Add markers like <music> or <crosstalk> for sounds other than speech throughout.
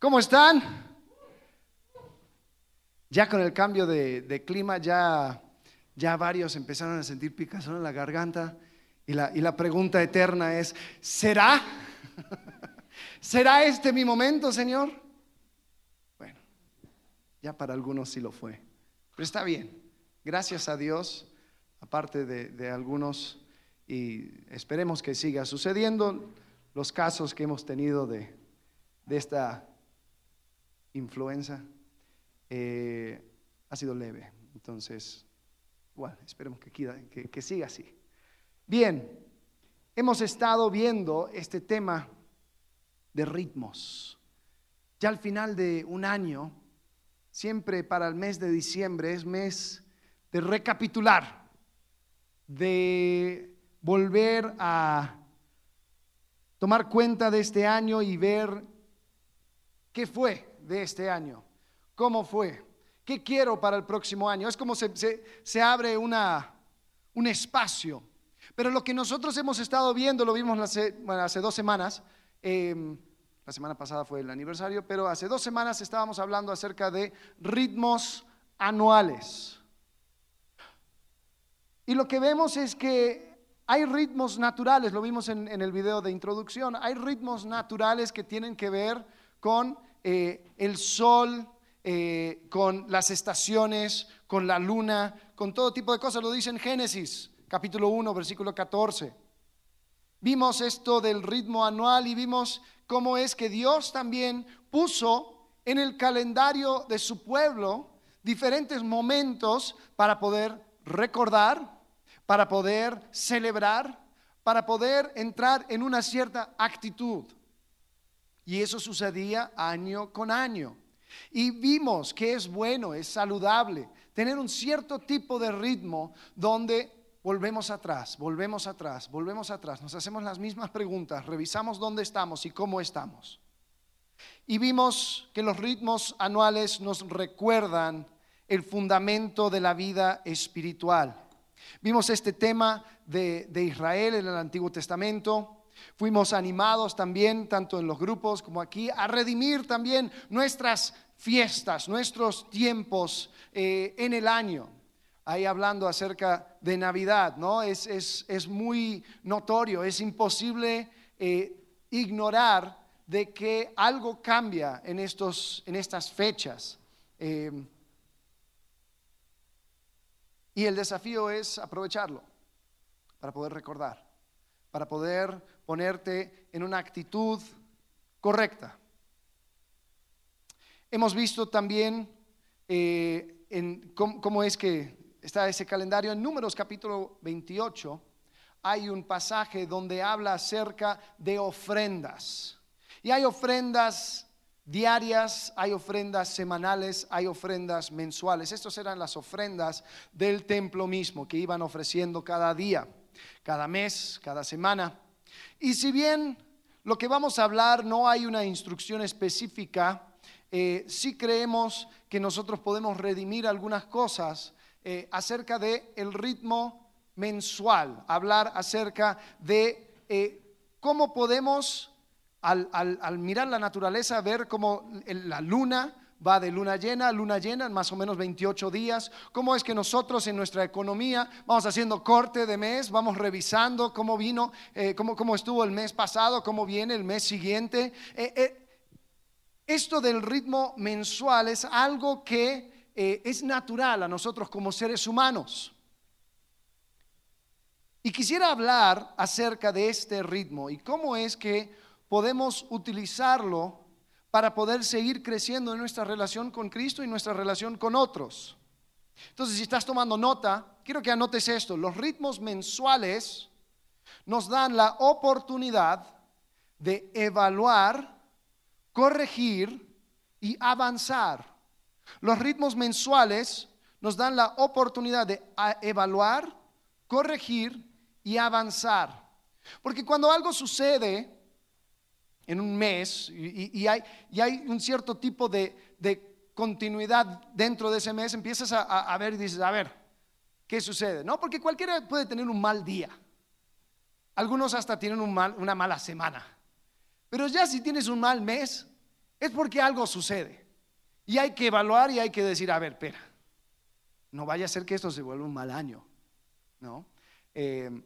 ¿Cómo están? Ya con el cambio de, clima, ya, ya varios empezaron a sentir picazón en la garganta. Y la, y la pregunta eterna es, ¿será? <laughs> ¿Será este mi momento, Señor? Bueno, ya para algunos sí lo fue. Pero está bien. Gracias a Dios, aparte de, algunos, y esperemos que siga sucediendo los casos que hemos tenido de, de esta influenza, eh, ha sido leve. Entonces, bueno, esperemos que, siga así. Bien, hemos estado viendo este tema de ritmos. Ya al final de un año, siempre para el mes de diciembre es mes de recapitular, de volver a tomar cuenta de este año y ver qué fue de este año? ¿Cómo fue? ¿Qué quiero para el próximo año? Es como se, se, abre una, un espacio. Pero lo que nosotros hemos estado viendo, lo vimos hace, hace dos semanas, em, la semana pasada fue el aniversario, pero hace dos semanas estábamos hablando acerca de ritmos anuales. Y lo que vemos es que hay ritmos naturales, lo vimos en el video de introducción, hay ritmos naturales que tienen que ver con eh, el sol, eh, con las estaciones, con la luna, con todo tipo de cosas. Lo dice en Génesis, capítulo 1, versículo 14. Vimos esto del ritmo anual y vimos cómo es que Dios también puso en el calendario de su pueblo diferentes momentos para poder recordar, para poder celebrar, para poder entrar en una cierta actitud. Y eso sucedía año con año. Y vimos que es bueno, es saludable tener un cierto tipo de ritmo donde volvemos atrás, volvemos atrás, volvemos atrás, nos hacemos las mismas preguntas, revisamos dónde estamos y cómo estamos. Y vimos que los ritmos anuales nos recuerdan el fundamento de la vida espiritual. Vimos este tema de, Israel en el Antiguo Testamento, Fuimos animados también, tanto en los grupos como aquí, a redimir también nuestras fiestas, nuestros tiempos eh, en el año. Ahí hablando acerca de Navidad, ¿no? Es, muy notorio, es imposible eh, ignorar de que algo cambia en, estos, en estas fechas. Eh, y el desafío es aprovecharlo para poder recordar, para poder ponerte en una actitud correcta. Hemos visto también eh, en cómo, es que está ese calendario. En Números capítulo 28 hay un pasaje donde habla acerca de ofrendas. Y hay ofrendas diarias, hay ofrendas semanales, hay ofrendas mensuales. Estas eran las ofrendas del templo mismo que iban ofreciendo cada día, cada mes, cada semana. Y si bien lo que vamos a hablar no hay una instrucción específica, eh, sí creemos que nosotros podemos redimir algunas cosas eh, acerca del el ritmo mensual, hablar acerca de eh, cómo podemos, al, al, mirar la naturaleza, ver cómo la luna va de luna llena a luna llena en más o menos 28 días. ¿Cómo es que nosotros en nuestra economía vamos haciendo corte de mes, vamos revisando cómo vino, eh, cómo, estuvo el mes pasado, cómo viene el mes siguiente? Eh, eh, esto del ritmo mensual es algo que es natural a nosotros como seres humanos. Y quisiera hablar acerca de este ritmo y cómo es que podemos utilizarlo para poder seguir creciendo en nuestra relación con Cristo y nuestra relación con otros. Entonces, si estás tomando nota, quiero que anotes esto. Los ritmos mensuales nos dan la oportunidad de evaluar, corregir y avanzar. Los ritmos mensuales nos dan la oportunidad de evaluar, corregir y avanzar. Porque cuando algo sucede, en un mes y, hay, un cierto tipo de, continuidad dentro de ese mes, empiezas a, ver y dices, a ver, ¿qué sucede? No, porque cualquiera puede tener un mal día. Algunos hasta tienen mal, una mala semana. Pero ya si tienes un mal mes, es porque algo sucede. Y hay que evaluar y hay que decir, a ver, espera, no vaya a ser que esto se vuelva un mal año, ¿no? Eh,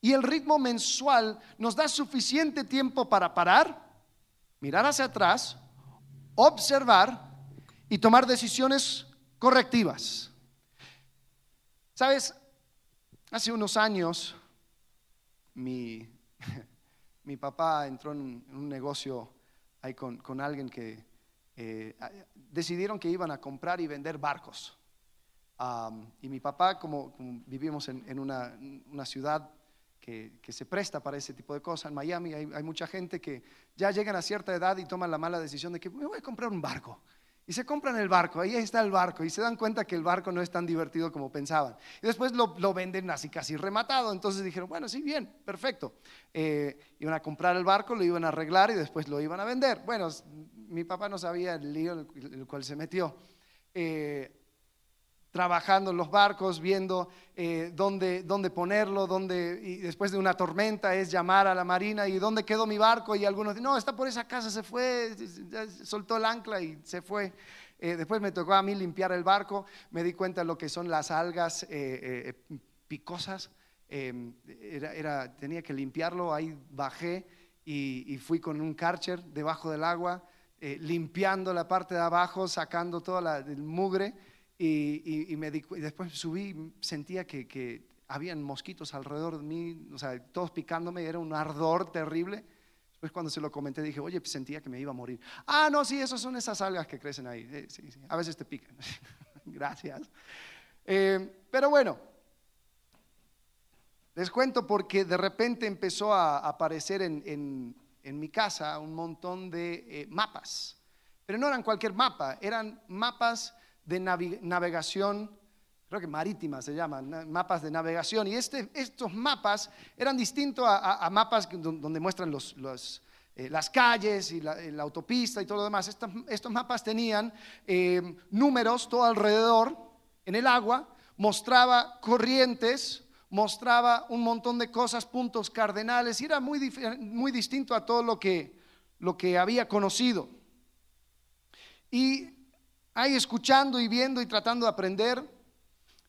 y el ritmo mensual nos da suficiente tiempo para parar, mirar hacia atrás, observar y tomar decisiones correctivas. Sabes, hace unos años mi, <laughs> mi papá entró en un, negocio ahí con, alguien que eh, decidieron que iban a comprar y vender barcos. y mi papá, como, vivimos en, una, ciudad que, se presta para ese tipo de cosas, en Miami hay, mucha gente que ya llegan a cierta edad y toman la mala decisión de que me voy a comprar un barco. Y se compran el barco, ahí está el barco, y se dan cuenta que el barco no es tan divertido como pensaban. Y después lo, venden así casi rematado. Entonces dijeron, bueno, sí, bien, perfecto. Eh, iban a comprar el barco, lo iban a arreglar y después lo iban a vender. Bueno, mi papá no sabía el lío en el, cual se metió. Eh, trabajando en los barcos, viendo eh, dónde, dónde, ponerlo, dónde, y después de una tormenta es llamar a la marina y dónde quedó mi barco y algunos dicen, no, está por esa casa, se fue, soltó el ancla y se fue. Eh, después me tocó a mí limpiar el barco, me di cuenta de lo que son las algas eh, picosas, em, era, tenía que limpiarlo, ahí bajé y, y fui con un karcher debajo del agua, limpiando la parte de abajo, sacando toda el mugre y, me después subí, sentía que, que habían mosquitos alrededor de mí, o sea, todos picándome, era un ardor terrible. Después cuando se lo comenté dije, oye, pues sentía que me iba a morir. Ah, no, sí, esas son esas algas que crecen ahí. sí, a veces te pican. <laughs> Gracias. Eh, pero bueno, les cuento porque de repente empezó a aparecer en, en, mi casa un montón de eh, mapas. Pero no eran cualquier mapa, eran mapas de navegación, creo que marítima se llaman, mapas de navegación. Y este, estos mapas eran distintos a, mapas donde muestran los, eh, las calles y la, autopista y todo lo demás. Estos, mapas tenían eh, números todo alrededor en el agua, mostraba corrientes, mostraba un montón de cosas, puntos cardenales, y era muy, muy distinto a todo lo que, lo que había conocido. Y ahí escuchando y viendo y tratando de aprender,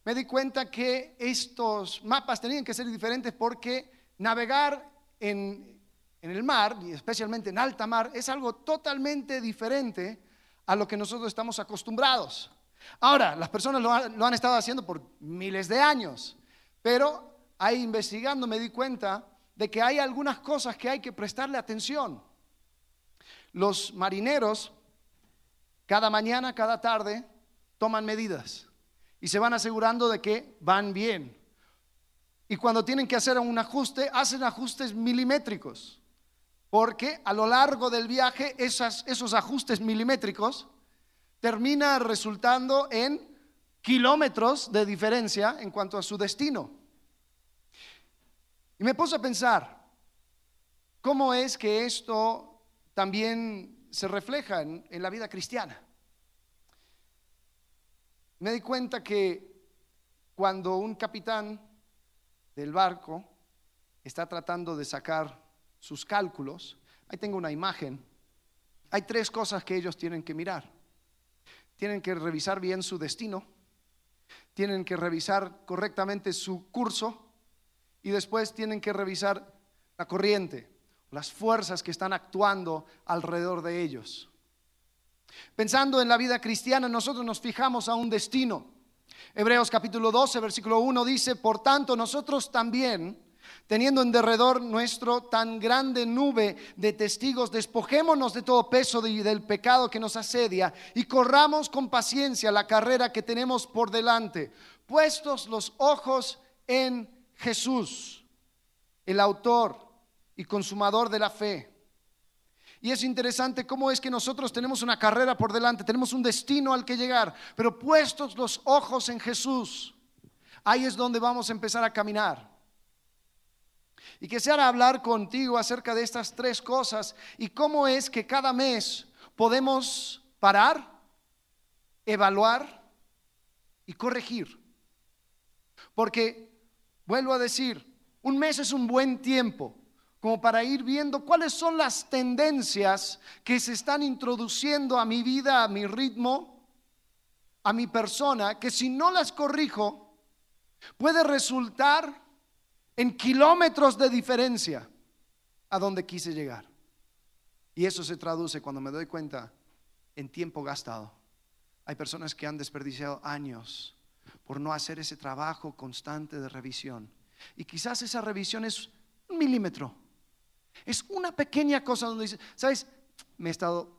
me di cuenta que estos mapas tenían que ser diferentes porque navegar en, el mar, y especialmente en alta mar, es algo totalmente diferente a lo que nosotros estamos acostumbrados. Ahora, las personas lo han, lo han estado haciendo por miles de años, pero ahí investigando me di cuenta de que hay algunas cosas que hay que prestarle atención. Los marineros cada mañana, cada tarde, toman medidas y se van asegurando de que van bien. Y cuando tienen que hacer un ajuste, hacen ajustes milimétricos, porque a lo largo del viaje esos ajustes milimétricos termina resultando en kilómetros de diferencia en cuanto a su destino. Y me puse a pensar, ¿cómo es que esto también se refleja en, la vida cristiana. Me di cuenta que cuando un capitán del barco está tratando de sacar sus cálculos, ahí tengo una imagen, hay tres cosas que ellos tienen que mirar. Tienen que revisar bien su destino, tienen que revisar correctamente su curso y después tienen que revisar la corriente las fuerzas que están actuando alrededor de ellos. Pensando en la vida cristiana, nosotros nos fijamos a un destino. Hebreos capítulo 12, versículo 1 dice, por tanto nosotros también, teniendo en derredor nuestro tan grande nube de testigos, despojémonos de todo peso y del pecado que nos asedia y corramos con paciencia la carrera que tenemos por delante, puestos los ojos en Jesús, el autor y consumador de la fe. Y es interesante cómo es que nosotros tenemos una carrera por delante, tenemos un destino al que llegar, pero puestos los ojos en Jesús, ahí es donde vamos a empezar a caminar. Y quisiera hablar contigo acerca de estas tres cosas y cómo es que cada mes podemos parar, evaluar y corregir. Porque, vuelvo a decir, un mes es un buen tiempo como para ir viendo cuáles son las tendencias que se están introduciendo a mi vida, a mi ritmo, a mi persona, que si no las corrijo, puede resultar en kilómetros de diferencia a donde quise llegar. Y eso se traduce cuando me doy cuenta en tiempo gastado. Hay personas que han desperdiciado años por no hacer ese trabajo constante de revisión. Y quizás esa revisión es un milímetro. Es una pequeña cosa donde dice, ¿sabes? Me he estado,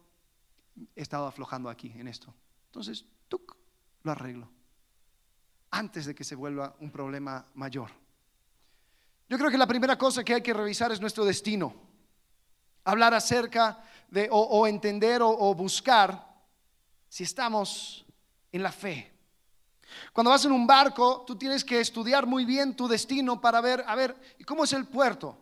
he estado aflojando aquí en esto. Entonces, tú lo arreglo. Antes de que se vuelva un problema mayor. Yo creo que la primera cosa que hay que revisar es nuestro destino. Hablar acerca de, o, entender o buscar si estamos en la fe. Cuando vas en un barco, tú tienes que estudiar muy bien tu destino para ver, a ver, ¿y cómo es el puerto?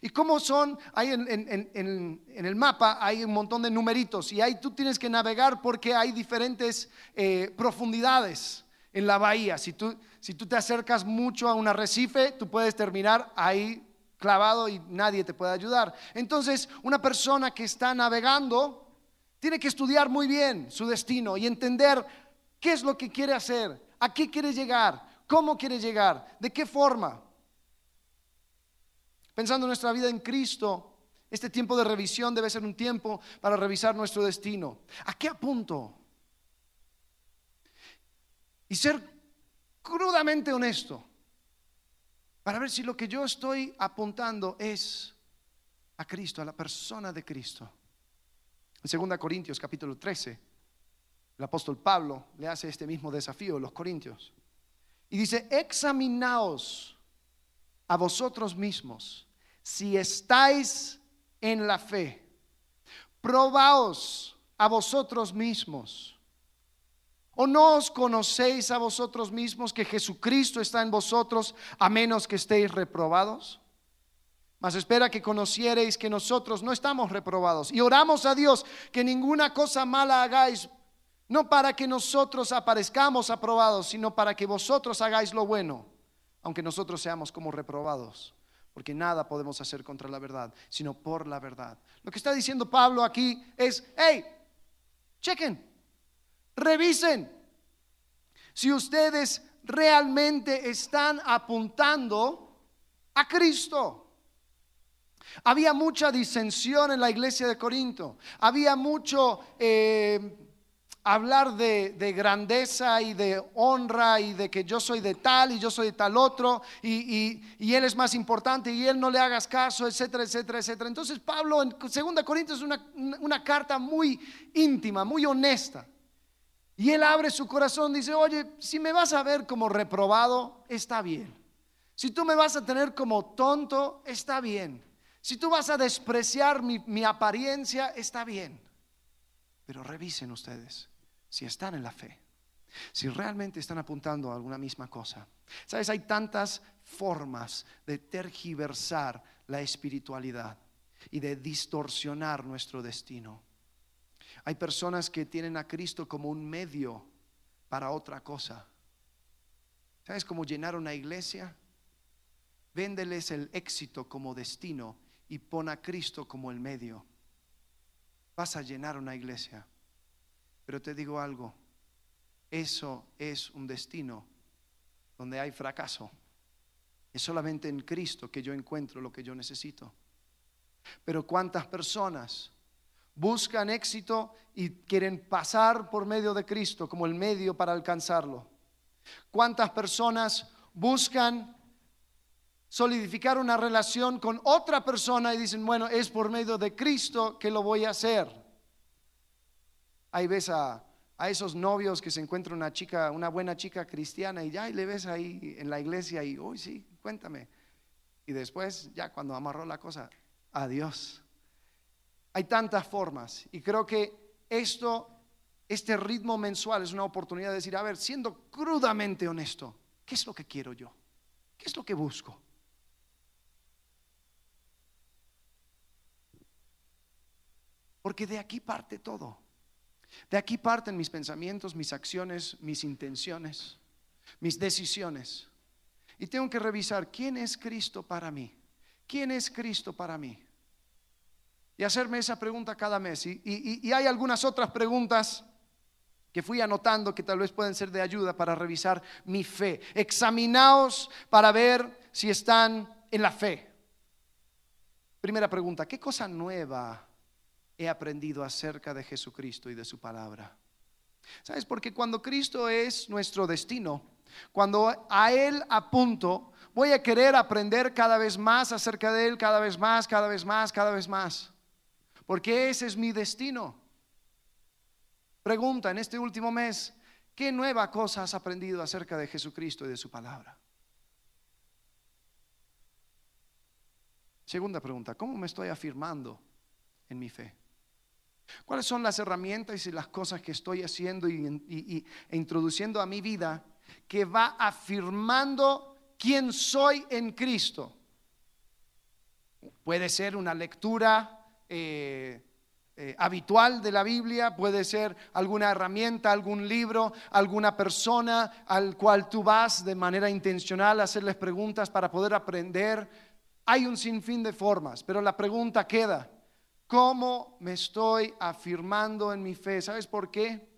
¿Y cómo son? Ahí en, el mapa hay un montón de numeritos y ahí tú tienes que navegar porque hay diferentes eh, profundidades en la bahía. Si tú, si tú te acercas mucho a un arrecife, tú puedes terminar ahí clavado y nadie te puede ayudar. Entonces, una persona que está navegando tiene que estudiar muy bien su destino y entender qué es lo que quiere hacer, a qué quiere llegar, cómo quiere llegar, de qué forma. Pensando en nuestra vida en Cristo, este tiempo de revisión debe ser un tiempo para revisar nuestro destino. ¿A qué apunto? Y ser crudamente honesto para ver si lo que yo estoy apuntando es a Cristo, a la persona de Cristo. En 2 Corintios capítulo 13, el apóstol Pablo le hace este mismo desafío a los corintios. Y dice, examinaos a vosotros mismos si estáis en la fe. Probaos a vosotros mismos. ¿O no os conocéis a vosotros mismos que Jesucristo está en vosotros a menos que estéis reprobados? Mas espera que conociereis que nosotros no estamos reprobados. Y oramos a Dios que ninguna cosa mala hagáis, no para que nosotros aparezcamos aprobados, sino para que vosotros hagáis lo bueno, aunque nosotros seamos como reprobados. Porque nada podemos hacer contra la verdad, sino por la verdad. Lo que está diciendo Pablo aquí es, hey, chequen, revisen. Si ustedes realmente están apuntando a Cristo. Había mucha disensión en la iglesia de Corinto. Había mucho eh, hablar de, grandeza y de honra y de que yo soy de tal y yo soy de tal otro y, él es más importante y él no le hagas caso, etcétera, etcétera, etcétera. Entonces Pablo en 2 Corintios es una, carta muy íntima, muy honesta. Y él abre su corazón, dice, oye, si me vas a ver como reprobado, está bien. Si tú me vas a tener como tonto, está bien. Si tú vas a despreciar mi, apariencia, está bien. Pero revisen ustedes si están en la fe, si realmente están apuntando a alguna misma cosa. Sabes, hay tantas formas de tergiversar la espiritualidad y de distorsionar nuestro destino. Hay personas que tienen a Cristo como un medio para otra cosa. ¿Sabes cómo llenar una iglesia? Véndeles el éxito como destino y pon a Cristo como el medio. Vas a llenar una iglesia. Pero te digo algo, eso es un destino donde hay fracaso. Es solamente en Cristo que yo encuentro lo que yo necesito. Pero ¿cuántas personas buscan éxito y quieren pasar por medio de Cristo como el medio para alcanzarlo? ¿Cuántas personas buscan solidificar una relación con otra persona y dicen, bueno, es por medio de Cristo que lo voy a hacer. Ahí ves a, esos novios que se encuentra una chica, una buena chica cristiana y ya y le ves ahí en la iglesia y, uy, sí, cuéntame. Y después, ya cuando amarró la cosa, adiós. Hay tantas formas y creo que esto, este ritmo mensual es una oportunidad de decir, a ver, siendo crudamente honesto, ¿qué es lo que quiero yo? ¿Qué es lo que busco? Porque de aquí parte todo. De aquí parten mis pensamientos, mis acciones, mis intenciones, mis decisiones. Y tengo que revisar quién es Cristo para mí. ¿quién es Cristo para mí? Y hacerme esa pregunta cada mes. Y, hay algunas otras preguntas que fui anotando que tal vez pueden ser de ayuda para revisar mi fe. Examinaos para ver si están en la fe. Primera pregunta, ¿qué cosa nueva he aprendido acerca de Jesucristo y de su palabra? ¿Sabes? Porque cuando Cristo es nuestro destino, cuando a Él apunto, voy a querer aprender cada vez más acerca de Él, cada vez más, cada vez más, cada vez más. Porque ese es mi destino. Pregunta en este último mes, ¿qué nueva cosa has aprendido acerca de Jesucristo y de su palabra? Segunda pregunta, ¿cómo me estoy afirmando en mi fe? ¿Cuáles son las herramientas y las cosas que estoy haciendo y, e introduciendo a mi vida que va afirmando quién soy en Cristo? Puede ser una lectura eh, eh, habitual de la Biblia, puede ser alguna herramienta, algún libro, alguna persona al cual tú vas de manera intencional a hacerles preguntas para poder aprender. Hay un sinfín de formas, pero la pregunta queda, ¿cómo me estoy afirmando en mi fe? ¿Sabes por qué?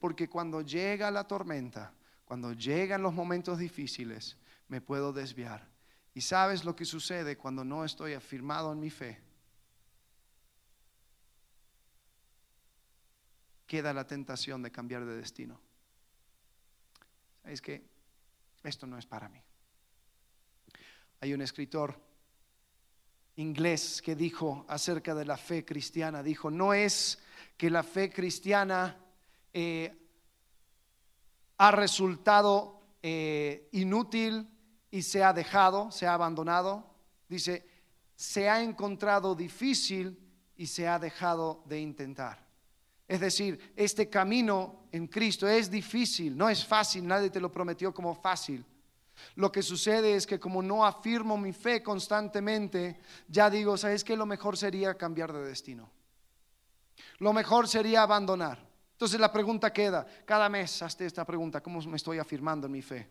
Porque cuando llega la tormenta, cuando llegan los momentos difíciles, me puedo desviar. ¿Y sabes lo que sucede cuando no estoy afirmado en mi fe? queda la tentación de cambiar de destino. Es que esto no es para mí. Hay un escritor inglés que dijo acerca de la fe cristiana, dijo, no es que la fe cristiana eh, ha resultado eh, inútil y se ha dejado, se ha abandonado. Dice, se ha encontrado difícil y se ha dejado de intentar. Es decir, este camino en Cristo es difícil, no es fácil, nadie te lo prometió como fácil. Lo que sucede es que como no afirmo mi fe constantemente, ya digo, ¿sabes qué? Lo mejor sería cambiar de destino. Lo mejor sería abandonar. Entonces la pregunta queda, cada mes hazte esta pregunta, ¿cómo me estoy afirmando en mi fe?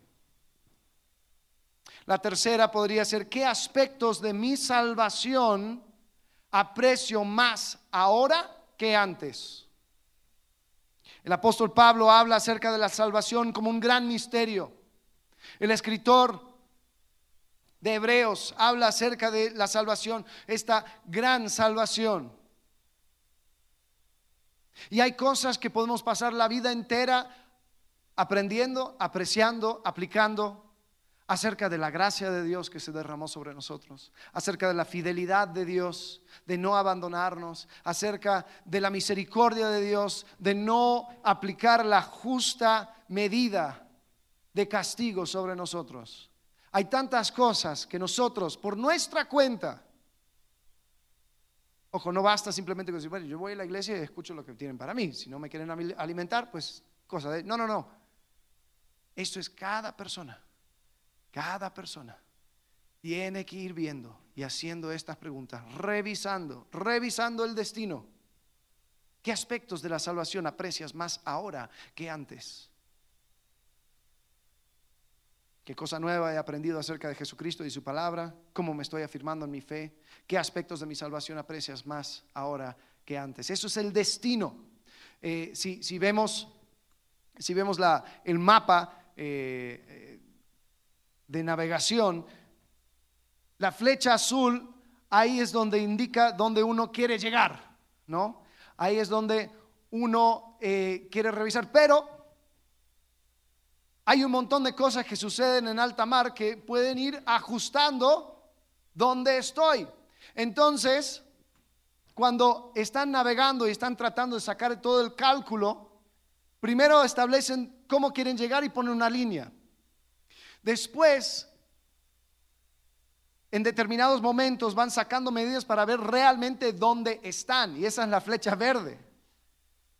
La tercera podría ser, ¿qué aspectos de mi salvación aprecio más ahora que antes? El apóstol Pablo habla acerca de la salvación como un gran misterio. El escritor de Hebreos habla acerca de la salvación, esta gran salvación. Y hay cosas que podemos pasar la vida entera aprendiendo, apreciando, aplicando, acerca de la gracia de Dios que se derramó sobre nosotros, acerca de la fidelidad de Dios, de no abandonarnos, acerca de la misericordia de Dios, de no aplicar la justa medida de castigo sobre nosotros. Hay tantas cosas que nosotros, por nuestra cuenta, ojo, no basta simplemente con decir, bueno, yo voy a la iglesia y escucho lo que tienen para mí, si no me quieren alimentar, pues cosa de... No, no, no. Esto es cada persona cada persona tiene que ir viendo y haciendo estas preguntas, revisando, revisando el destino. ¿Qué aspectos de la salvación aprecias más ahora que antes? ¿Qué cosa nueva he aprendido acerca de Jesucristo y su palabra? ¿Cómo me estoy afirmando en mi fe? ¿Qué aspectos de mi salvación aprecias más ahora que antes? Eso es el destino. Eh, si, vemos, si vemos la, el mapa, eh, de navegación, la flecha azul, ahí es donde indica donde uno quiere llegar, ¿no? Ahí es donde uno eh, quiere revisar, pero hay un montón de cosas que suceden en alta mar que pueden ir ajustando donde estoy. Entonces, cuando están navegando y están tratando de sacar todo el cálculo, primero establecen cómo quieren llegar y ponen una línea. Después, en determinados momentos van sacando medidas para ver realmente dónde están. Y esa es la flecha verde.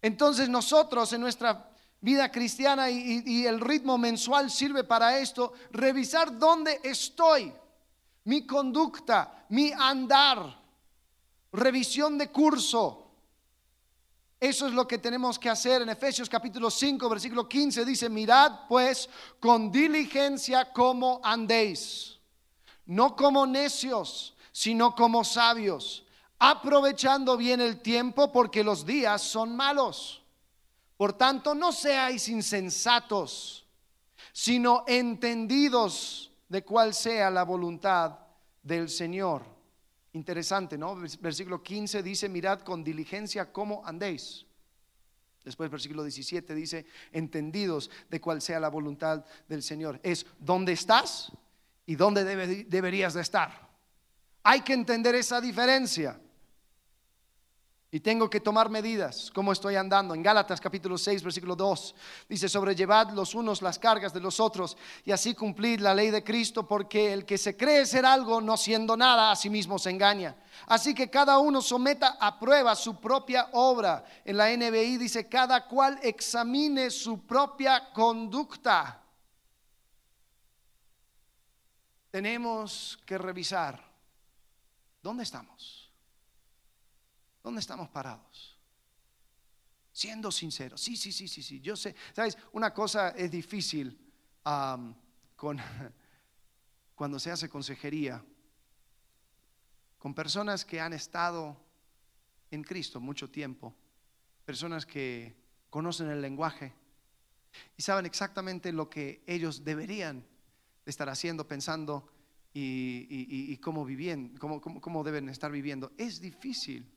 Entonces nosotros en nuestra vida cristiana y, el ritmo mensual sirve para esto, revisar dónde estoy, mi conducta, mi andar, revisión de curso. Eso es lo que tenemos que hacer. En Efesios capítulo 5, versículo 15 dice, mirad pues con diligencia cómo andéis, no como necios, sino como sabios, aprovechando bien el tiempo porque los días son malos. Por tanto, no seáis insensatos, sino entendidos de cuál sea la voluntad del Señor. Interesante, ¿no? Versículo 15 dice, mirad con diligencia cómo andéis. Después versículo 17 dice, entendidos de cuál sea la voluntad del Señor. Es dónde estás y dónde deberías de estar. Hay que entender esa diferencia. Y tengo que tomar medidas, cómo estoy andando. En Gálatas capítulo 6, versículo 2, dice, sobrellevad los unos las cargas de los otros y así cumplid la ley de Cristo, porque el que se cree ser algo no siendo nada, a sí mismo se engaña. Así que cada uno someta a prueba su propia obra. En la NBI dice, cada cual examine su propia conducta. Tenemos que revisar, ¿dónde estamos? ¿Dónde estamos parados? Siendo sinceros. Sí, sí, sí, sí, sí. Yo sé. ¿Sabes? Una cosa es difícil con, <laughs> cuando se hace consejería con personas que han estado en Cristo mucho tiempo, personas que conocen el lenguaje y saben exactamente lo que ellos deberían estar haciendo, pensando y, cómo, viviendo, cómo, cómo deben estar viviendo. Es difícil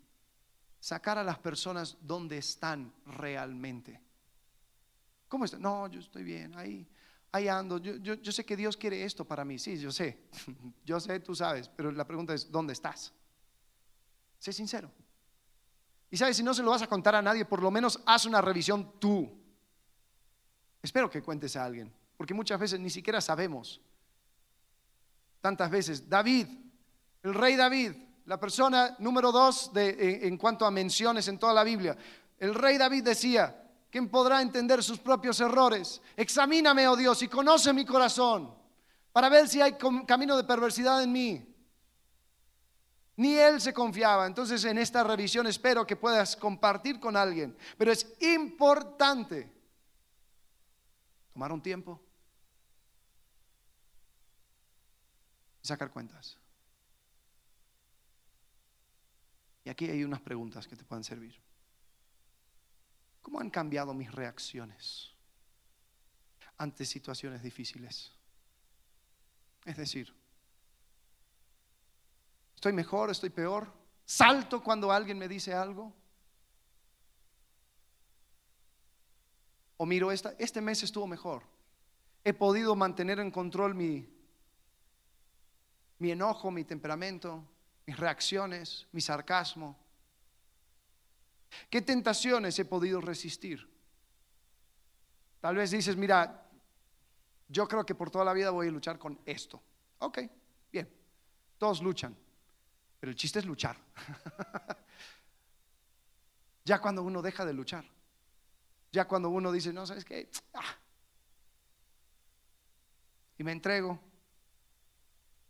sacar a las personas donde están realmente. ¿Cómo están? No, yo estoy bien, ahí, ahí ando. Yo, sé que Dios quiere esto para mí. Sí, yo sé. <laughs> Yo sé, tú sabes. Pero la pregunta es, ¿dónde estás? Sé sincero. Y sabes, si no se lo vas a contar a nadie, por lo menos haz una revisión tú. Espero que cuentes a alguien, porque muchas veces ni siquiera sabemos. Tantas veces, David, el rey David, la persona número dos en cuanto a menciones en toda la Biblia. El rey David decía, ¿quién podrá entender sus propios errores? Examíname, oh Dios, y conoce mi corazón para ver si hay camino de perversidad en mí. Ni él se confiaba. Entonces en esta revisión espero que puedas compartir con alguien. Pero es importante tomar un tiempo y sacar cuentas. Y aquí hay unas preguntas que te pueden servir. ¿Cómo han cambiado mis reacciones ante situaciones difíciles? Es decir, ¿estoy mejor? ¿Estoy peor? ¿Salto cuando alguien me dice algo? O miro, esta, este mes estuvo mejor. He podido mantener en control mi, mi enojo, mi temperamento mis reacciones, mi sarcasmo. ¿Qué tentaciones he podido resistir? Tal vez dices, mira, yo creo que por toda la vida voy a luchar con esto. Ok, bien, todos luchan, pero el chiste es luchar. <laughs> ya cuando uno deja de luchar, ya cuando uno dice, no, ¿sabes qué? Ah. Y me entrego,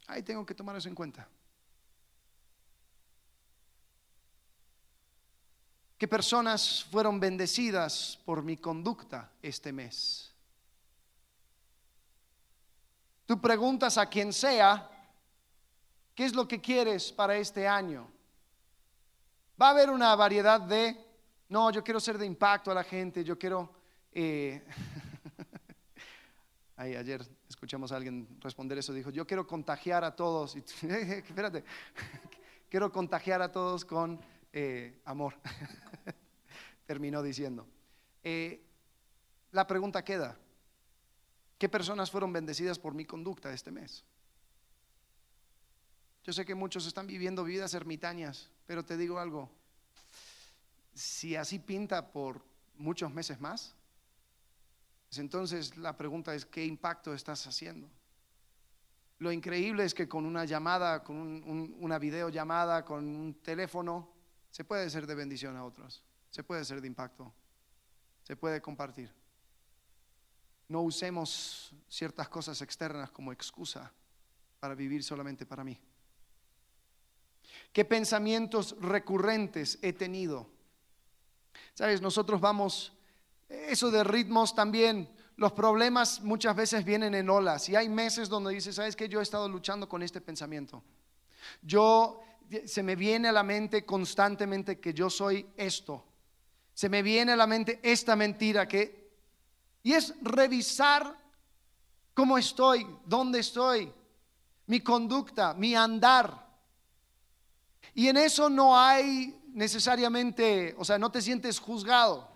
ahí tengo que tomar eso en cuenta. ¿Qué personas fueron bendecidas por mi conducta este mes? Tú preguntas a quien sea, ¿qué es lo que quieres para este año? Va a haber una variedad de, no, yo quiero ser de impacto a la gente, yo quiero... Eh, <laughs> ayer escuchamos a alguien responder eso, dijo, yo quiero contagiar a todos, <laughs> espérate, <laughs> quiero contagiar a todos con eh, amor, <laughs> terminó diciendo. Eh, la pregunta queda, ¿qué personas fueron bendecidas por mi conducta este mes? Yo sé que muchos están viviendo vidas ermitañas, pero te digo algo, si así pinta por muchos meses más, pues entonces la pregunta es, ¿qué impacto estás haciendo? Lo increíble es que con una llamada, con una videollamada, con un teléfono, se puede ser de bendición a otros, se puede ser de impacto, se puede compartir. No usemos ciertas cosas externas como excusa para vivir solamente para mí. ¿Qué pensamientos recurrentes he tenido? Sabes, nosotros vamos, eso de ritmos también, los problemas muchas veces vienen en olas y hay meses donde dices, ¿sabes que Yo he estado luchando con este pensamiento. Yo se me viene a la mente constantemente que yo soy esto. Se me viene a la mente esta mentira que y es revisar cómo estoy, dónde estoy, mi conducta, mi andar. Y en eso no hay necesariamente, o sea, no te sientes juzgado.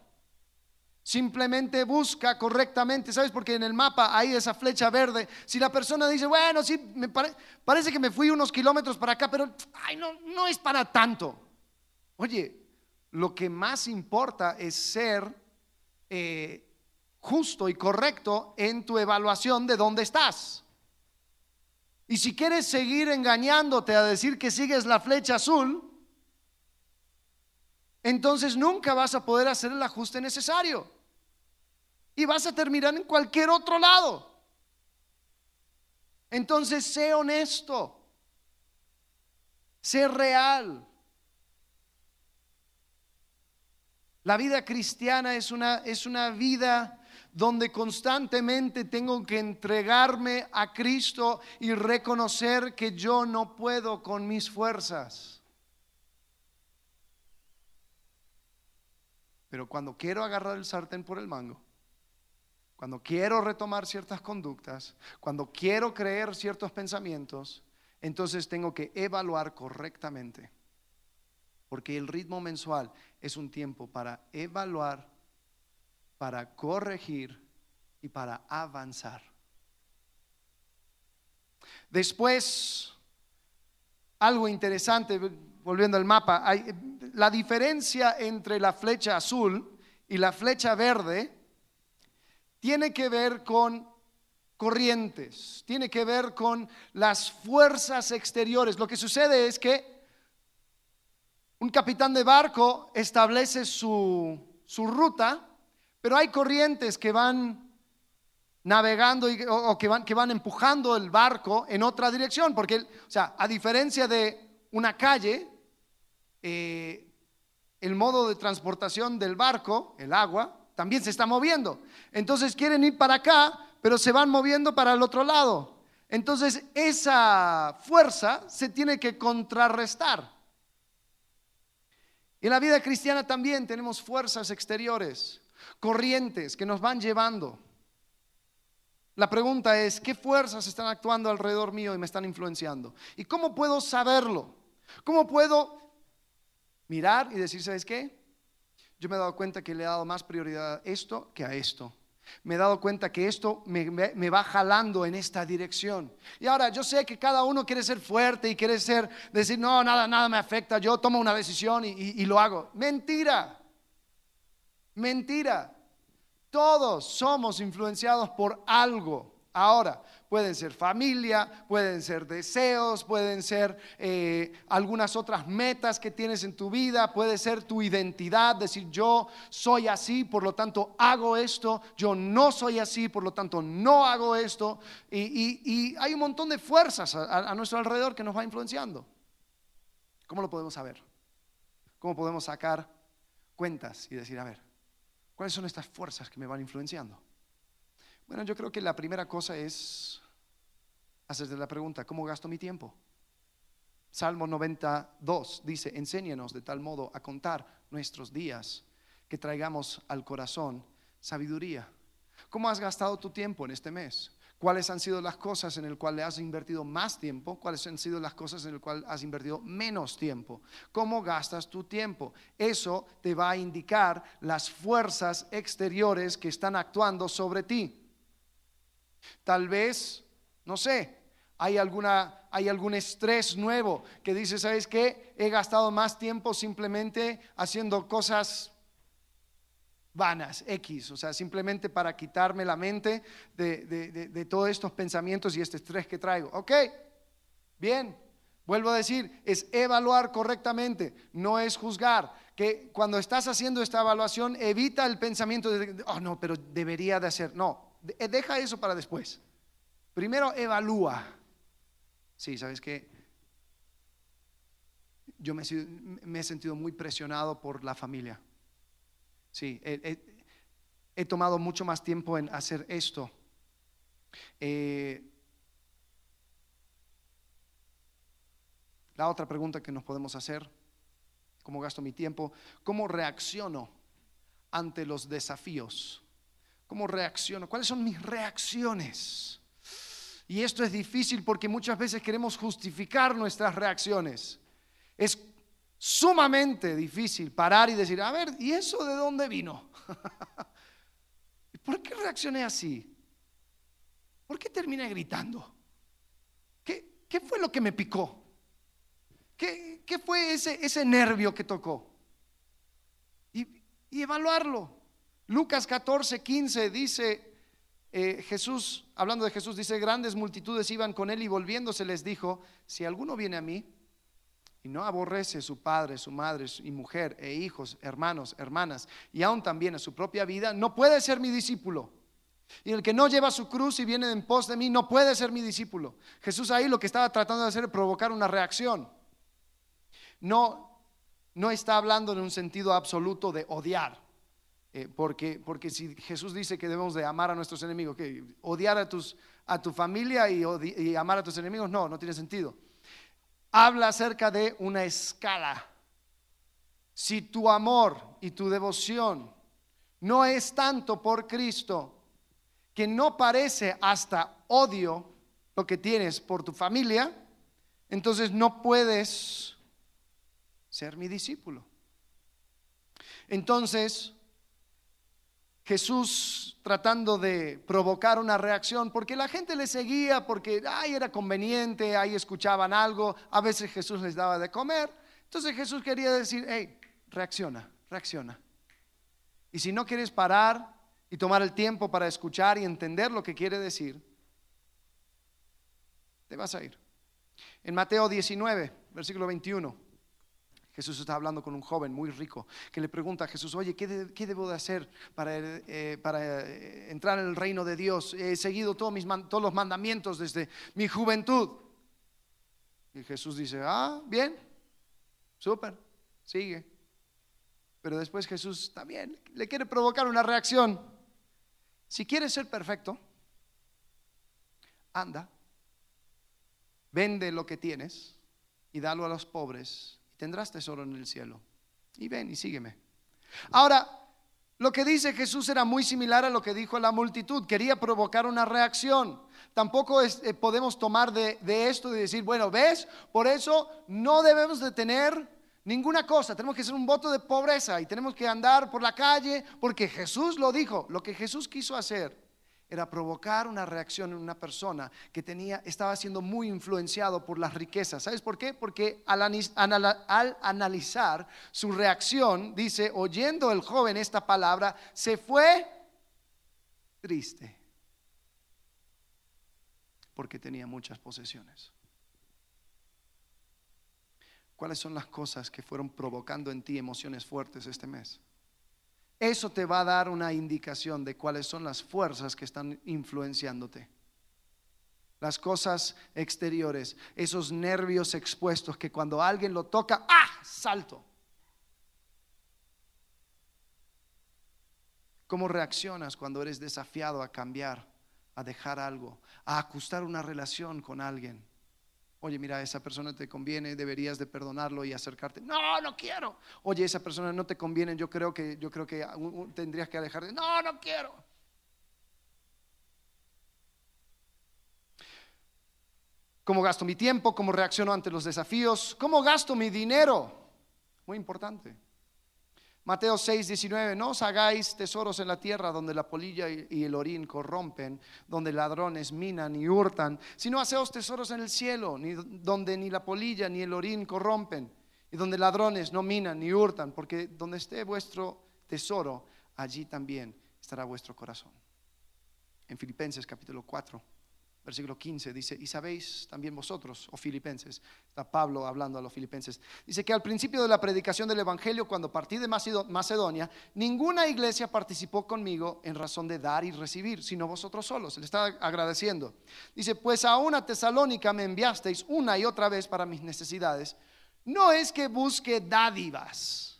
Simplemente busca correctamente, ¿sabes? Porque en el mapa hay esa flecha verde. Si la persona dice, bueno, sí, me parece que me fui unos kilómetros para acá, pero ay, no, no es para tanto. Oye, lo que más importa es ser eh, justo y correcto en tu evaluación de dónde estás. Y si quieres seguir engañándote a decir que sigues la flecha azul, entonces nunca vas a poder hacer el ajuste necesario. Y vas a terminar en cualquier otro lado. Entonces sé honesto, sé real. La vida cristiana es una, es una vida donde constantemente tengo que entregarme a Cristo y reconocer que yo no puedo con mis fuerzas. Pero cuando quiero agarrar el sartén por el mango, cuando quiero retomar ciertas conductas, cuando quiero creer ciertos pensamientos, entonces tengo que evaluar correctamente. Porque el ritmo mensual es un tiempo para evaluar para corregir y para avanzar. Después, algo interesante, volviendo al mapa, hay, la diferencia entre la flecha azul y la flecha verde tiene que ver con corrientes, tiene que ver con las fuerzas exteriores. Lo que sucede es que un capitán de barco establece su, su ruta pero hay corrientes que van navegando o, que, van, que van empujando el barco en otra dirección, porque, o sea, a diferencia de una calle, eh, el modo de transportación del barco, el agua, también se está moviendo. Entonces quieren ir para acá, pero se van moviendo para el otro lado. Entonces esa fuerza se tiene que contrarrestar. En la vida cristiana también tenemos fuerzas exteriores corrientes que nos van llevando. La pregunta es, ¿qué fuerzas están actuando alrededor mío y me están influenciando? ¿Y cómo puedo saberlo? ¿Cómo puedo mirar y decir, ¿sabes qué? Yo me he dado cuenta que le he dado más prioridad a esto que a esto. Me he dado cuenta que esto me, va jalando en esta dirección. Y ahora yo sé que cada uno quiere ser fuerte y quiere ser, decir, no, nada, nada me afecta, yo tomo una decisión y lo hago. Mentira. Mentira. Todos somos influenciados por algo. Ahora, pueden ser familia, pueden ser deseos, pueden ser eh, algunas otras metas que tienes en tu vida, puede ser tu identidad, decir yo soy así, por lo tanto hago esto, yo no soy así, por lo tanto no hago esto. Y, hay un montón de fuerzas a nuestro alrededor que nos va influenciando. ¿Cómo lo podemos saber? ¿Cómo podemos sacar cuentas y decir, a ver, ¿Cuáles son estas fuerzas que me van influenciando? Bueno, yo creo que la primera cosa es hacerte la pregunta, ¿cómo gasto mi tiempo? Salmo 92 dice, enséñanos de tal modo a contar nuestros días que traigamos al corazón sabiduría. ¿Cómo has gastado tu tiempo en este mes? cuáles han sido las cosas en las cuales has invertido más tiempo, cuáles han sido las cosas en las cuales has invertido menos tiempo, cómo gastas tu tiempo. Eso te va a indicar las fuerzas exteriores que están actuando sobre ti. Tal vez, no sé, hay, alguna, hay algún estrés nuevo que dice, ¿sabes qué? He gastado más tiempo simplemente haciendo cosas vanas, X, o sea, simplemente para quitarme la mente de, todos estos pensamientos y este estrés que traigo. Ok, bien, vuelvo a decir, es evaluar correctamente, no es juzgar. Que cuando estás haciendo esta evaluación, evita el pensamiento de, oh no, pero debería de hacer. No, deja eso para después. Primero evalúa. Sí, ¿sabes qué? Yo me he sentido muy presionado por la familia Sí, he, tomado mucho más tiempo en hacer esto. Eh, La otra pregunta que nos podemos hacer, ¿cómo gasto mi tiempo? ¿Cómo reacciono ante los desafíos? ¿Cómo reacciono? ¿Cuáles son mis reacciones? Y esto es difícil porque muchas veces queremos justificar nuestras reacciones. Es sumamente difícil parar y decir, a ver, ¿y eso de dónde vino? <laughs> ¿Por qué reaccioné así? ¿Por qué terminé gritando? ¿Qué, qué fue lo que me picó? ¿Qué, qué fue ese, ese, nervio que tocó? Y, y, evaluarlo. Lucas 14, 15 dice, eh, Jesús, hablando de Jesús, dice, grandes multitudes iban con él y volviéndose les dijo, si alguno viene a mí y no aborrece su padre, su madre y mujer e hijos, hermanos, hermanas, y aún también a su propia vida, no puede ser mi discípulo. Y el que no lleva su cruz y viene en pos de mí, no puede ser mi discípulo. Jesús ahí lo que estaba tratando de hacer es provocar una reacción. No, no está hablando en un sentido absoluto de odiar. Eh, porque, porque si Jesús dice que debemos de amar a nuestros enemigos, que odiar a, tus, a tu familia y, y amar a tus enemigos, no, no tiene sentido habla acerca de una escala. Si tu amor y tu devoción no es tanto por Cristo, que no parece hasta odio lo que tienes por tu familia, entonces no puedes ser mi discípulo. Entonces, Jesús tratando de provocar una reacción, porque la gente le seguía, porque ay, era conveniente, ahí escuchaban algo, a veces Jesús les daba de comer. Entonces Jesús quería decir, hey, reacciona, reacciona. Y si no quieres parar y tomar el tiempo para escuchar y entender lo que quiere decir, te vas a ir. En Mateo 19, versículo 21. Jesús está hablando con un joven muy rico que le pregunta a Jesús, oye, ¿qué, debo de hacer para, eh, eh, entrar en el reino de Dios? He seguido todos, mis, los mandamientos desde mi juventud. Y Jesús dice, ah, bien, súper, sigue. Pero después Jesús también le quiere provocar una reacción. Si quieres ser perfecto, anda, vende lo que tienes y dalo a los pobres tendrás tesoro en el cielo. Y ven y sígueme. Ahora, lo que dice Jesús era muy similar a lo que dijo la multitud. Quería provocar una reacción. Tampoco eh, podemos tomar de, de, esto y decir, bueno, ¿ves? Por eso no debemos de tener ninguna cosa. Tenemos que ser un voto de pobreza y tenemos que andar por la calle porque Jesús lo dijo. Lo que Jesús quiso hacer era provocar una reacción en una persona que tenía, estaba siendo muy influenciado por las riquezas. ¿Sabes por qué? Porque al, al, analizar su reacción, dice, oyendo el joven esta palabra, se fue triste porque tenía muchas posesiones. ¿Cuáles son las cosas que fueron provocando en ti emociones fuertes este mes? Eso te va a dar una indicación de cuáles son las fuerzas que están influenciándote. Las cosas exteriores, esos nervios expuestos que cuando alguien lo toca, ¡ah! Salto. ¿Cómo reaccionas cuando eres desafiado a cambiar, a dejar algo, a ajustar una relación con alguien? Oye, mira, esa persona te conviene, deberías de perdonarlo y acercarte. No, no quiero. Oye, esa persona no te conviene, yo creo que yo creo que tendrías que alejarte. No, no quiero. ¿Cómo gasto mi tiempo? ¿Cómo reacciono ante los desafíos? ¿Cómo gasto mi dinero? Muy importante. Mateo 6, 19, no os hagáis tesoros en la tierra donde la polilla y el orín corrompen, donde ladrones minan y hurtan, sino haceos tesoros en el cielo, donde ni la polilla ni el orín corrompen, y donde ladrones no minan ni hurtan, porque donde esté vuestro tesoro, allí también estará vuestro corazón. En Filipenses capítulo 4 versículo 15, dice, y sabéis también vosotros, o oh filipenses, está Pablo hablando a los filipenses, dice que al principio de la predicación del Evangelio, cuando partí de Macedonia, ninguna iglesia participó conmigo en razón de dar y recibir, sino vosotros solos, le está agradeciendo. Dice, pues a una tesalónica me enviasteis una y otra vez para mis necesidades. No es que busque dádivas,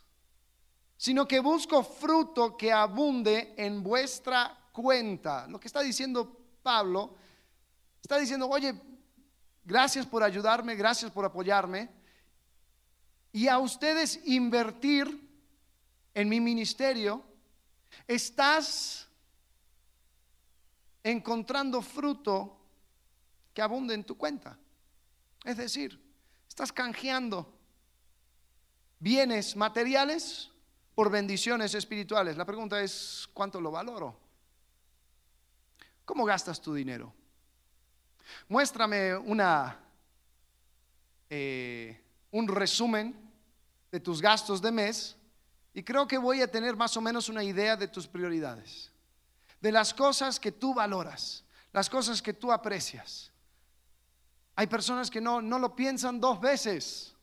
sino que busco fruto que abunde en vuestra cuenta. Lo que está diciendo Pablo Está diciendo, oye, gracias por ayudarme, gracias por apoyarme. y a ustedes invertir en mi ministerio, estás encontrando fruto que abunde en tu cuenta. Es decir, estás canjeando bienes materiales por bendiciones espirituales. La pregunta es, ¿cuánto lo valoro? ¿Cómo gastas tu dinero? Muéstrame una, eh, un resumen de tus gastos de mes y creo que voy a tener más o menos una idea de tus prioridades, de las cosas que tú valoras, las cosas que tú aprecias. Hay personas que no, no lo piensan dos veces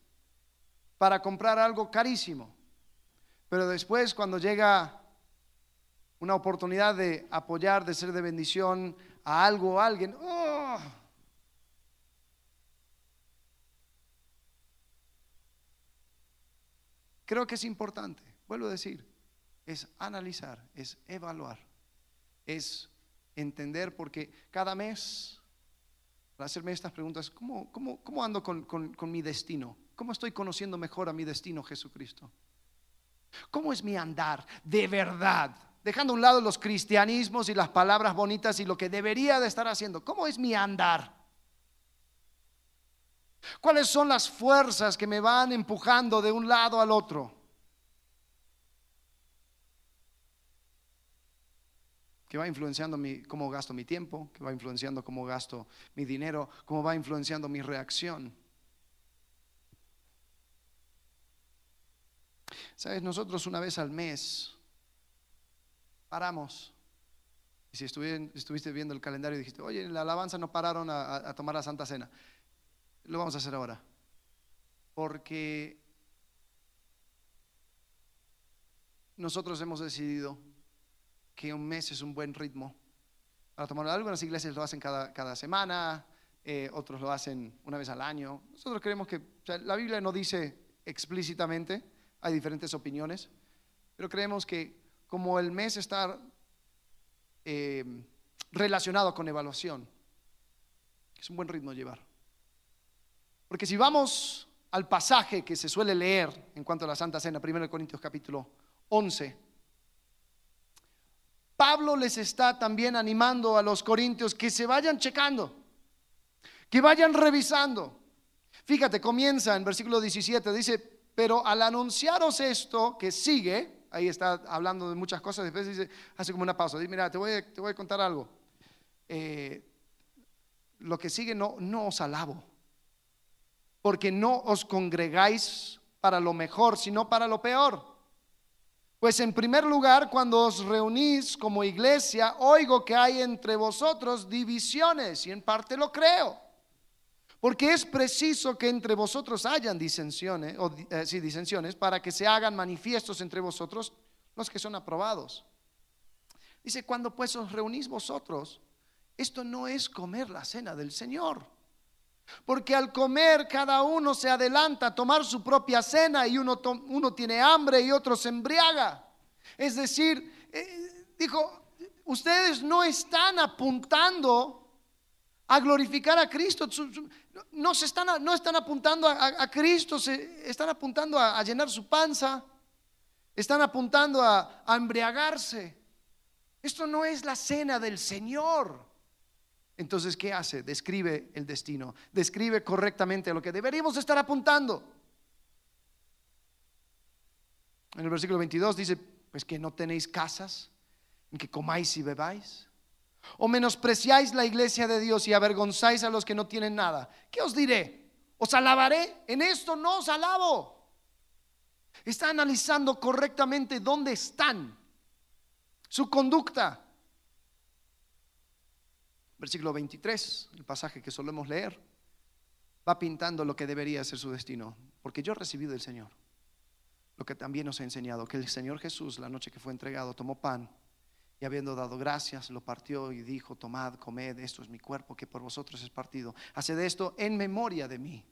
para comprar algo carísimo. Pero después cuando llega una oportunidad de apoyar, de ser de bendición a algo o a alguien, ¡oh! Creo que es importante, vuelvo a decir, es analizar, es evaluar, es entender, porque cada mes, para hacerme estas preguntas, ¿cómo, cómo, ando con mi destino? ¿Cómo estoy conociendo mejor a mi destino, Jesucristo? ¿Cómo es mi andar de verdad? Dejando a un lado los cristianismos y las palabras bonitas y lo que debería de estar haciendo. ¿Cómo es mi andar? ¿Cuáles son las fuerzas que me van empujando de un lado al otro? que va influenciando mi, cómo gasto mi tiempo, que va influenciando cómo gasto mi dinero, cómo va influenciando mi reacción. Sabes, nosotros una vez al mes paramos. Y si estuviste viendo el calendario dijiste, oye, en la alabanza no pararon a, tomar la Santa Cena, lo vamos a hacer ahora. Porque nosotros hemos decidido que un mes es un buen ritmo para tomarlo. Algunas iglesias lo hacen cada, cada semana, eh, otros lo hacen una vez al año. Nosotros creemos que la Biblia no dice explícitamente hay diferentes opiniones, pero creemos que como el mes está eh, relacionado con evaluación, es un buen ritmo llevar. Porque si vamos al pasaje que se suele leer en cuanto a la Santa Cena, 1 Corintios capítulo 11, Pablo les está también animando a los corintios que se vayan checando, que vayan revisando. Fíjate, comienza en versículo 17, dice, pero al anunciaros esto que sigue, ahí está hablando de muchas cosas, después dice, hace como una pausa, dice, mira, te voy a, te voy a contar algo. Eh, lo que sigue no, no os alabo, porque no os congregáis para lo mejor, sino para lo peor. Pues en primer lugar, cuando os reunís como iglesia, oigo que hay entre vosotros divisiones, y en parte lo creo. Porque es preciso que entre vosotros hayan disensiones, o, eh, disensiones para que se hagan manifiestos entre vosotros los que son aprobados. Dice, cuando pues os reunís vosotros, esto no es comer la cena del Señor. Porque al comer cada uno se adelanta a tomar su propia cena y uno, uno tiene hambre y otro se embriaga. Es decir, eh, dijo, ustedes no están apuntando a glorificar a Cristo. No, se están, no están apuntando a, Cristo, se, están apuntando a, llenar su panza, están apuntando a, a embriagarse. Esto no es la cena del Señor. Entonces, ¿qué hace? Describe el destino, describe correctamente lo que deberíamos estar apuntando. En el versículo 22 dice, pues que no tenéis casas en que comáis y bebáis. ¿O menospreciáis la iglesia de Dios y avergonzáis a los que no tienen nada? ¿Qué os diré? ¿Os alabaré? En esto no os alabo. Está analizando correctamente dónde están, su conducta. Versículo 23, el pasaje que solemos leer, va pintando lo que debería ser su destino. Porque yo he recibido del Señor lo que también nos ha enseñado, que el Señor Jesús, la noche que fue entregado, tomó pan y habiendo dado gracias, lo partió y dijo, tomad, comed, esto es mi cuerpo que por vosotros es partido. Haced esto en memoria de mí.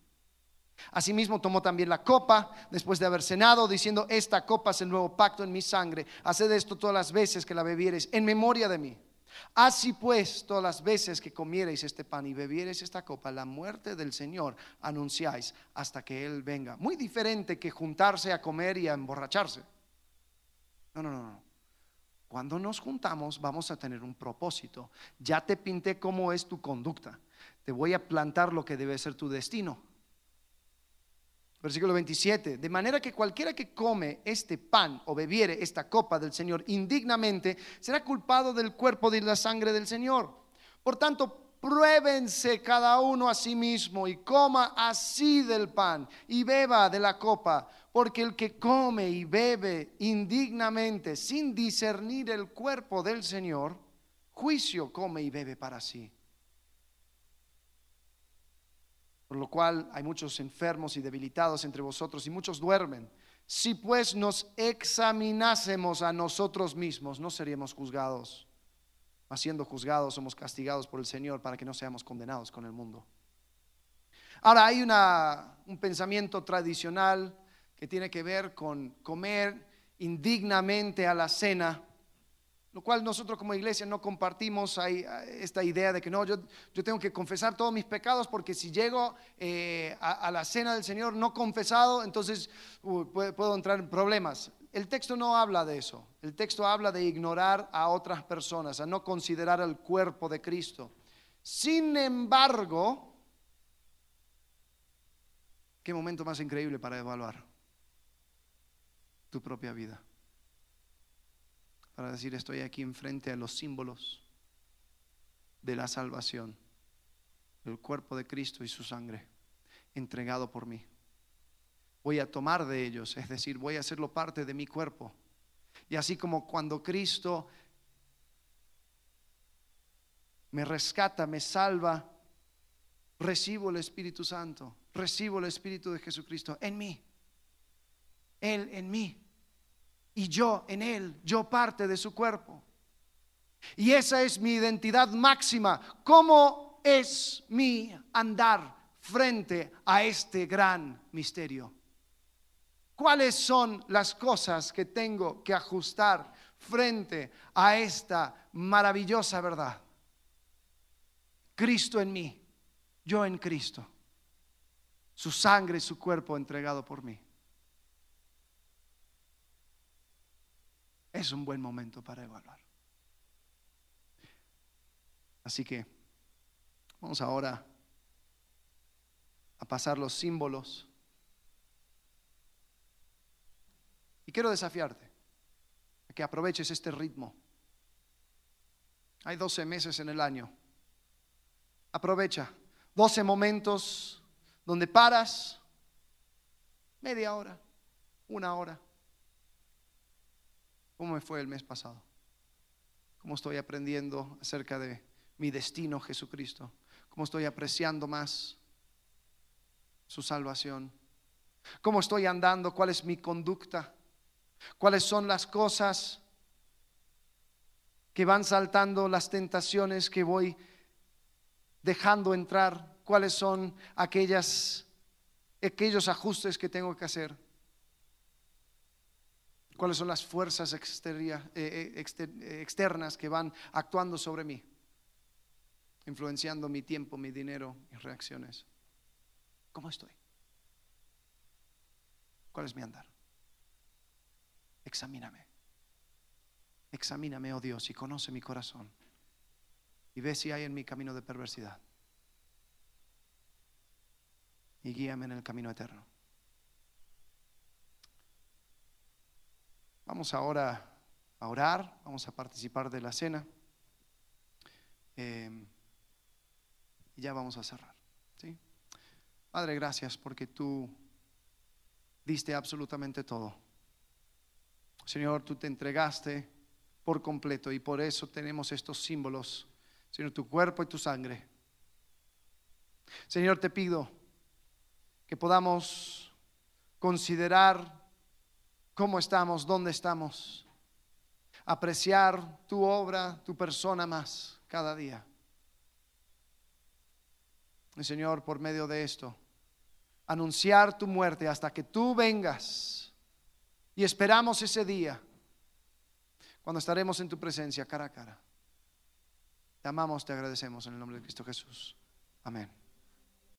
Asimismo tomó también la copa después de haber cenado, diciendo, esta copa es el nuevo pacto en mi sangre. Haced esto todas las veces que la bebieres en memoria de mí. Así pues, todas las veces que comiereis este pan y bebiereis esta copa, la muerte del Señor anunciáis hasta que Él venga. Muy diferente que juntarse a comer y a emborracharse. No, no, no, no. Cuando nos juntamos vamos a tener un propósito. Ya te pinté cómo es tu conducta. Te voy a plantar lo que debe ser tu destino. Versículo 27. De manera que cualquiera que come este pan o bebiere esta copa del Señor indignamente será culpado del cuerpo de la sangre del Señor. Por tanto, pruébense cada uno a sí mismo y coma así del pan y beba de la copa, porque el que come y bebe indignamente sin discernir el cuerpo del Señor, juicio come y bebe para sí por lo cual hay muchos enfermos y debilitados entre vosotros y muchos duermen. Si pues nos examinásemos a nosotros mismos, no seríamos juzgados. Mas siendo juzgados, somos castigados por el Señor para que no seamos condenados con el mundo. Ahora, hay una, un pensamiento tradicional que tiene que ver con comer indignamente a la cena lo cual nosotros como iglesia no compartimos esta idea de que no, yo, yo tengo que confesar todos mis pecados porque si llego eh, a, la cena del Señor no confesado, entonces puedo, entrar en problemas. El texto no habla de eso. El texto habla de ignorar a otras personas, a no considerar el cuerpo de Cristo. Sin embargo, qué momento más increíble para evaluar tu propia vida para decir estoy aquí enfrente a los símbolos de la salvación, el cuerpo de Cristo y su sangre entregado por mí. Voy a tomar de ellos, es decir, voy a hacerlo parte de mi cuerpo. Y así como cuando Cristo me rescata, me salva, recibo el Espíritu Santo, recibo el Espíritu de Jesucristo en mí, Él en mí y yo en Él, yo parte de su cuerpo. Y esa es mi identidad máxima. ¿Cómo es mi andar frente a este gran misterio? ¿Cuáles son las cosas que tengo que ajustar frente a esta maravillosa verdad? Cristo en mí, yo en Cristo, su sangre y su cuerpo entregado por mí. Es un buen momento para evaluar. Así que vamos ahora a pasar los símbolos. Y quiero desafiarte a que aproveches este ritmo. Hay 12 meses en el año. Aprovecha 12 momentos donde paras media hora, una hora ¿Cómo me fue el mes pasado? ¿Cómo estoy aprendiendo acerca de mi destino, Jesucristo? ¿Cómo estoy apreciando más su salvación? ¿Cómo estoy andando? ¿Cuál es mi conducta? ¿Cuáles son las cosas que van saltando, las tentaciones que voy dejando entrar? ¿Cuáles son aquellas, aquellos ajustes que tengo que hacer? Cuáles son las fuerzas eh, eh, eh, externas que van actuando sobre mí, influenciando mi tiempo, mi dinero, mis reacciones. ¿Cómo estoy? ¿Cuál es mi andar? Examíname. Examíname, oh Dios, y conoce mi corazón. Y ve si hay en mi camino de perversidad. Y guíame en el camino eterno. Vamos ahora a orar, vamos a participar de la cena. Em, y ya vamos a cerrar. ¿sí? Padre, gracias porque tú diste absolutamente todo. Señor, tú te entregaste por completo y por eso tenemos estos símbolos, Señor, tu cuerpo y tu sangre. Señor, te pido que podamos considerar cómo estamos, dónde estamos. Apreciar tu obra, tu persona más cada día. Y Señor, por medio de esto, anunciar tu muerte hasta que tú vengas. Y esperamos ese día cuando estaremos en tu presencia cara a cara. Te amamos, te agradecemos en el nombre de Cristo Jesús. Amén.